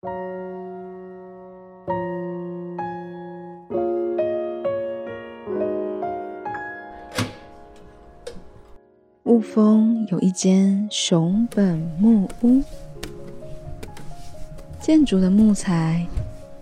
雾峰有一间熊本木屋，建筑的木材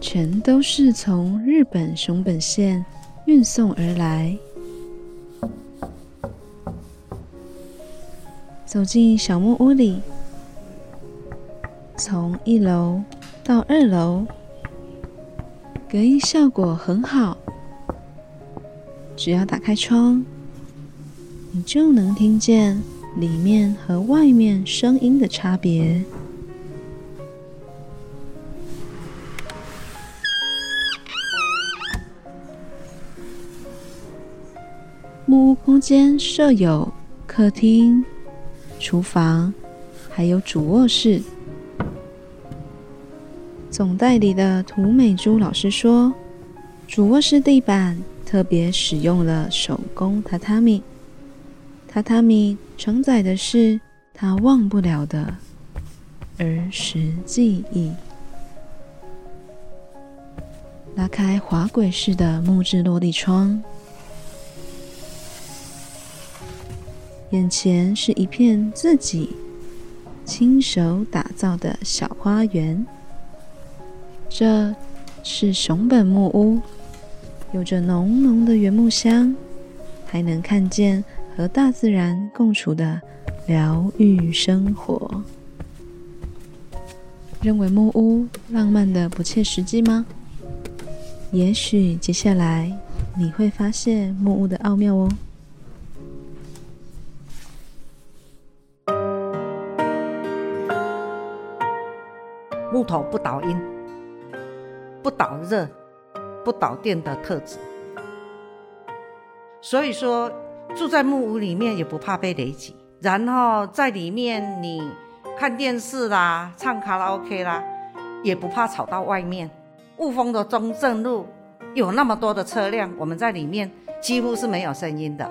全都是从日本熊本县运送而来。走进小木屋里，从一楼到二楼，隔音效果很好，只要打开窗。你就能听见里面和外面声音的差别。木屋空间设有客厅、厨房，还有主卧室。总代理的涂美珠老师说，主卧室地板特别使用了手工榻榻米。榻榻米承载的是他忘不了的儿时记忆。拉开滑轨式的木质落地窗，眼前是一片自己亲手打造的小花园。这是熊本木屋，有着浓浓的原木香，还能看见。和大自然共处的疗愈生活，认为木屋浪漫的不切实际吗？也许接下来你会发现木屋的奥妙哦。木头不倒音、导热、不导电的特质，所以说。住在木屋里面也不怕被雷击，然后在里面你看电视啦、唱卡拉 OK 啦，也不怕吵到外面。雾峰的中正路有那么多的车辆，我们在里面几乎是没有声音的。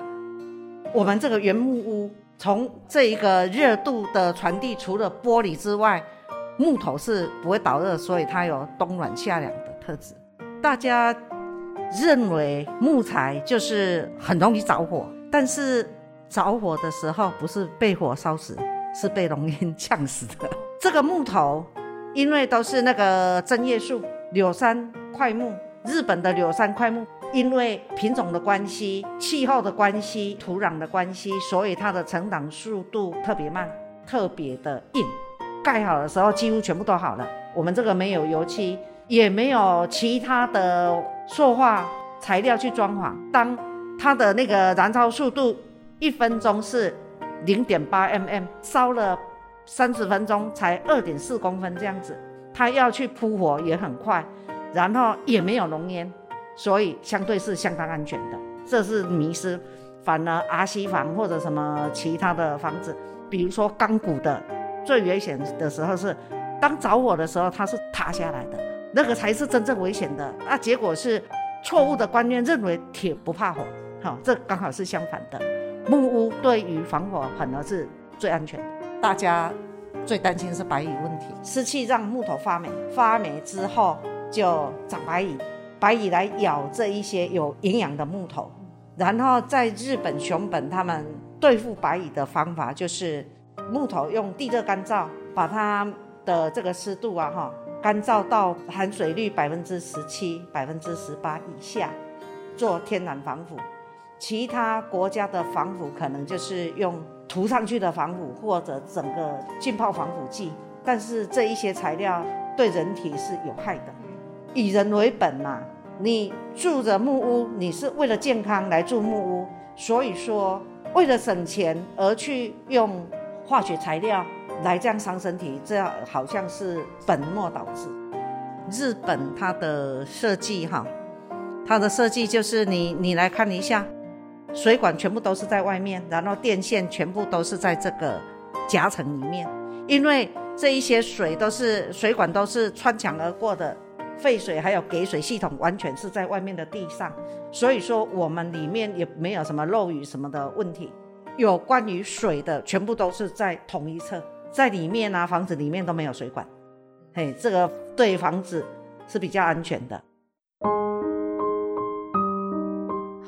我们这个原木屋从这一个热度的传递，除了玻璃之外，木头是不会导热，所以它有冬暖夏凉特质。大家认为木材就是很容易着火。但是着火的时候不是被火烧死，是被浓烟呛死的。这个木头，因为都是那个针叶树、柳杉块木，日本的柳杉块木，因为品种的关系、气候的关系、土壤的关系，所以它的成长速度特别慢，特别的硬。盖好的时候几乎全部都好了。我们这个没有油漆，也没有其他的塑化材料去装潢。当它的那个燃烧速度，一分钟是零点八 mm，烧了三十分钟才二点四公分这样子。它要去扑火也很快，然后也没有浓烟，所以相对是相当安全的。这是迷失。反而阿西房或者什么其他的房子，比如说钢骨的，最危险的时候是当着火的时候，它是塌下来的，那个才是真正危险的。啊，结果是错误的观念，认为铁不怕火。好，这刚好是相反的。木屋对于防火反而是最安全的。大家最担心是白蚁问题，湿气让木头发霉，发霉之后就长白蚁，白蚁来咬这一些有营养的木头。然后在日本熊本，他们对付白蚁的方法就是木头用地热干燥，把它的这个湿度啊哈干燥到含水率百分之十七、百分之十八以下，做天然防腐。其他国家的防腐可能就是用涂上去的防腐，或者整个浸泡防腐剂，但是这一些材料对人体是有害的。以人为本嘛，你住着木屋，你是为了健康来住木屋，所以说为了省钱而去用化学材料来这样伤身体，这样好像是本末倒置。日本它的设计哈，它的设计就是你你来看一下。水管全部都是在外面，然后电线全部都是在这个夹层里面，因为这一些水都是水管都是穿墙而过的，废水还有给水系统完全是在外面的地上，所以说我们里面也没有什么漏雨什么的问题。有关于水的全部都是在同一侧，在里面啊房子里面都没有水管，嘿，这个对房子是比较安全的。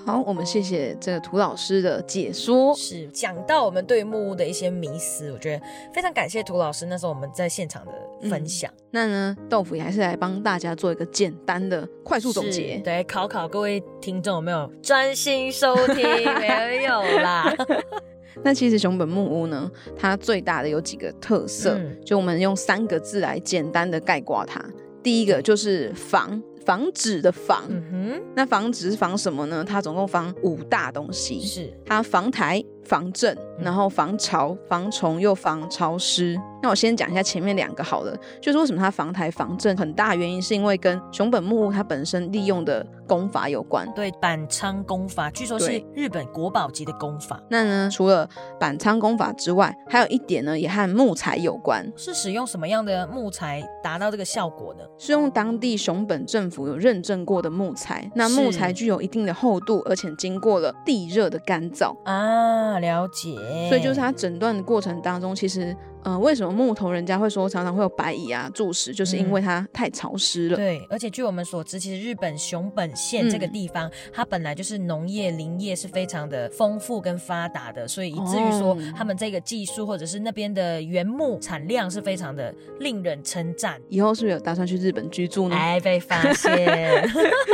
好，我们谢谢这个涂老师的解说。是讲到我们对木屋的一些迷思，我觉得非常感谢涂老师那时候我们在现场的分享。那呢，豆腐也还是来帮大家做一个简单的快速总结。对，考考各位听众有没有专心收听？没有啦。那其实熊本木屋呢，它最大的有几个特色，就我们用三个字来简单的概括它。第一个就是防。防止的防，那防止是防什么呢？它总共防五大东西，是它防台、防震，然后防潮、防虫又防潮湿。那我先讲一下前面两个好了，就是为什么它防台防震，很大原因是因为跟熊本木屋它本身利用的功法有关。对，板仓功法据说是日本国宝级的功法。那呢，除了板仓功法之外，还有一点呢，也和木材有关。是使用什么样的木材达到这个效果呢？是用当地熊本政府有认证过的木材。那木材具有一定的厚度，而且经过了地热的干燥啊，了解。所以就是他诊断的过程当中，其实。呃，为什么木头人家会说常常会有白蚁啊蛀食，就是因为它太潮湿了。对，而且据我们所知，其实日本熊本县这个地方，它本来就是农业林业是非常的丰富跟发达的，所以以至于说他们这个技术或者是那边的原木产量是非常的令人称赞。以后是不是有打算去日本居住呢？哎，被发现，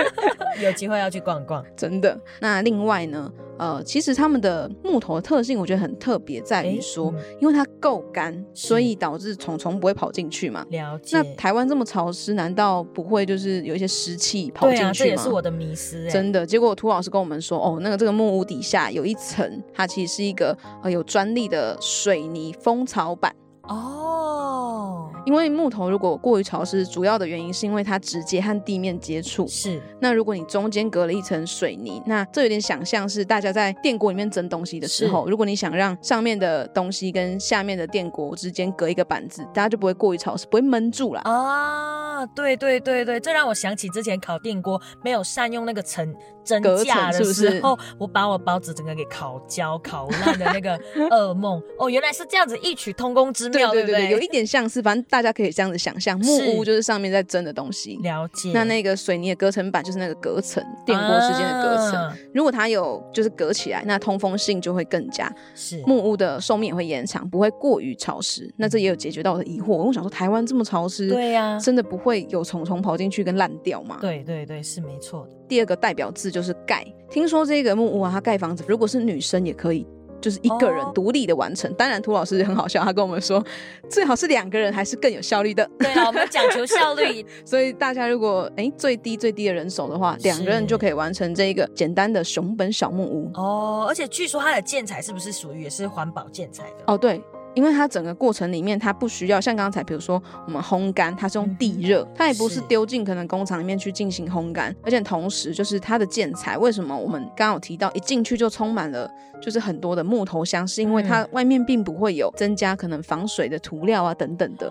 有机会要去逛逛。真的。那另外呢？呃，其实他们的木头的特性，我觉得很特别，在于说，因为它够干，所以导致虫虫不会跑进去嘛。了解。那台湾这么潮湿，难道不会就是有一些湿气跑进去吗？这也是我的迷思。真的，结果涂老师跟我们说，哦，那个这个木屋底下有一层，它其实是一个呃有专利的水泥蜂巢板。哦，因为木头如果过于潮湿，主要的原因是因为它直接和地面接触。是，那如果你中间隔了一层水泥，那这有点想象是大家在电锅里面蒸东西的时候，如果你想让上面的东西跟下面的电锅之间隔一个板子，大家就不会过于潮湿，不会闷住了。啊，对对对对，这让我想起之前烤电锅没有善用那个层蒸架的时候，我把我包子整个给烤焦、烤烂的那个 噩梦。哦，原来是这样子异曲同工之妙。对对对，有一点像是，反正大家可以这样子想象，木屋就是上面在蒸的东西。了解。那那个水泥的隔层板就是那个隔层，电锅之间的隔层。如果它有就是隔起来，那通风性就会更加。是。木屋的寿命也会延长，不会过于潮湿。那这也有解决到我的疑惑。我想说，台湾这么潮湿，对呀，真的不会有虫虫跑进去跟烂掉吗？对对对，是没错的。第二个代表字就是盖。听说这个木屋啊，它盖房子，如果是女生也可以。就是一个人独立的完成，当然涂老师很好笑，他跟我们说最好是两个人还是更有效率的。对啊，我们讲求效率，所以大家如果哎最低最低的人手的话，两个人就可以完成这一个简单的熊本小木屋。哦，而且据说它的建材是不是属于也是环保建材的？哦，对。因为它整个过程里面，它不需要像刚才，比如说我们烘干，它是用地热，它也不是丢进可能工厂里面去进行烘干，而且同时就是它的建材，为什么我们刚刚有提到一进去就充满了就是很多的木头香，是因为它外面并不会有增加可能防水的涂料啊等等的。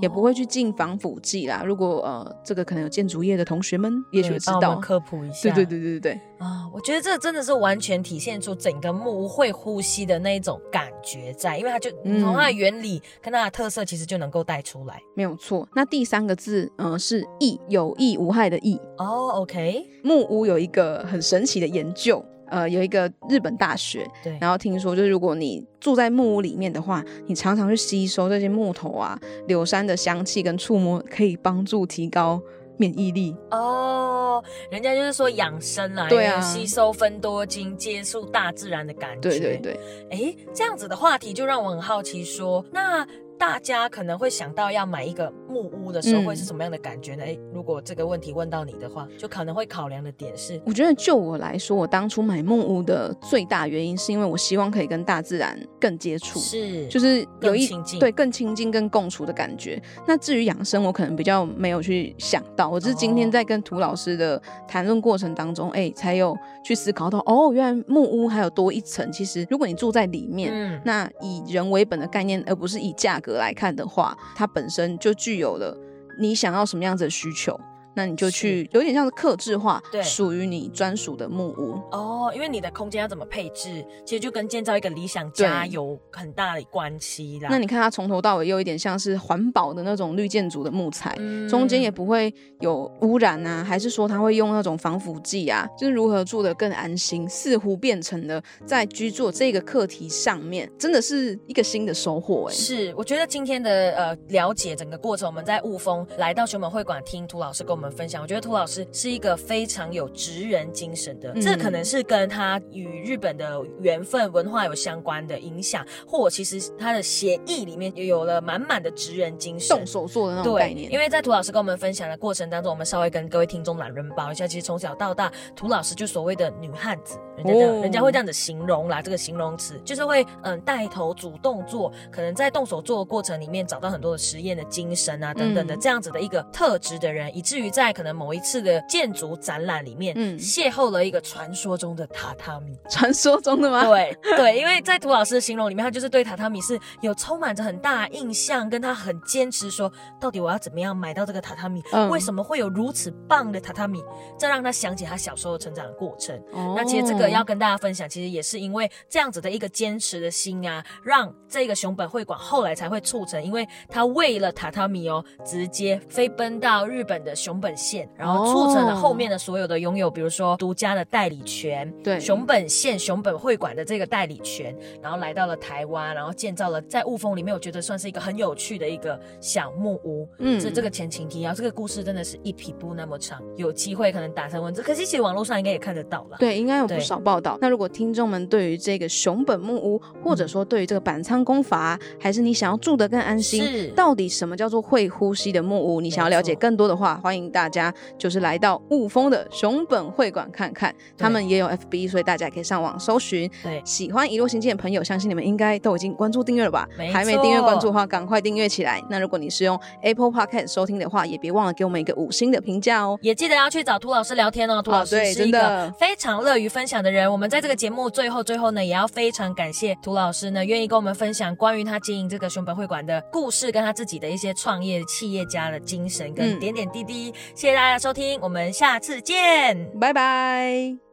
也不会去进防腐剂啦。如果呃，这个可能有建筑业的同学们，也许知道科普一下。对对对对对对啊！我觉得这真的是完全体现出整个木屋会呼吸的那一种感觉在，因为它就从它的原理跟它的特色，其实就能够带出来。没有错。那第三个字，嗯，是益，有益无害的益。哦，OK。木屋有一个很神奇的研究。呃，有一个日本大学，对，然后听说，就是如果你住在木屋里面的话，你常常去吸收这些木头啊、柳杉的香气跟触摸，可以帮助提高免疫力。哦，人家就是说养生啦，对啊，吸收分多精，接触大自然的感觉。对对对，哎，这样子的话题就让我很好奇，说那。大家可能会想到要买一个木屋的时候会是什么样的感觉呢？哎，如果这个问题问到你的话，就可能会考量的点是，我觉得就我来说，我当初买木屋的最大原因是因为我希望可以跟大自然更接触，是，就是有一对更亲近、更共处的感觉。那至于养生，我可能比较没有去想到，我是今天在跟涂老师的谈论过程当中，哎，才有去思考到，哦，原来木屋还有多一层。其实如果你住在里面，嗯，那以人为本的概念，而不是以价格。格来看的话，它本身就具有了你想要什么样子的需求。那你就去有点像是克制化，对。属于你专属的木屋。哦，因为你的空间要怎么配置，其实就跟建造一个理想家有很大的关系啦。那你看它从头到尾又有一点像是环保的那种绿建筑的木材，嗯中间也不会有污染啊，还是说它会用那种防腐剂啊，就是如何住得更安心，似乎变成了在居住这个课题上面，真的是一个新的收获哎、是，我觉得今天的呃了解整个过程，我们在雾峰来到熊本会馆听涂老师跟我们分享，我觉得涂老师是一个非常有职人精神的，嗯这可能是跟他与日本的缘分文化有相关的影响，或其实他的协议里面也有了满满的职人精神动。手做的那种概对，念，因为在涂老师跟我们分享的过程当中，我们稍微跟各位听众懒人包一下，其实从小到大，涂老师就所谓的女汉子，人家这样、哦人家会这样子形容啦，这个形容词就是会嗯带头主动做，可能在动手做的过程里面找到很多的实验的精神啊等等的、嗯这样子的一个特质的人，以至于在可能某一次的建筑展览里面，嗯邂逅了一个传说中的榻榻米。传说中的吗？对对，因为在涂老师的形容里面，他就是对榻榻米是有充满着很大印象，跟他很坚持说，到底我要怎么样买到这个榻榻米？嗯为什么会有如此棒的榻榻米？这让他想起他小时候成长的过程。哦那其实这个要跟大家分享，其实也是因为这样子的一个坚持的心啊，让这个熊本会馆后来才会促成，因为他为了榻榻米哦，直接飞奔到日本的熊本县，然后促成了后面的所有的拥有，比如说独家的代理权，对熊本县熊本会馆的这个代理权，然后来到了台湾，然后建造了在雾峰里面，我觉得算是一个很有趣的一个小木屋。嗯是这个前情提要，这个故事真的是一匹布那么长，有机会可能打成文字，可是其实网络上应该也看得到了。对，应该有不少报道。那如果听众们对于这个熊本木屋，或者说对于这个板仓功法啊，还是你想要住得更安心是，到底什么叫做会呼吸的木屋？你想要了解更多的话，欢迎大家就是来到雾峰的熊本会馆看看，他们也有 FB，所以大家也可以上网搜寻。对喜欢一路行进的朋友，相信你们应该都已经关注订阅了吧没？还没订阅关注的话，赶快订阅起来。那如果你是用 Apple Podcast 收听的话，也别忘了给我们一个五星的评价哦。也记得要去找涂老师聊天哦，涂老师对是一个真的非常乐于分享的人。我们在这个节目最后最后呢，也要非常感谢涂老师呢，愿意跟我们分享关于他经营这个熊本会馆的故事，跟他自己的一些创业企业家的精神跟嗯点点滴滴。谢谢大家收听，我们下次见。拜拜。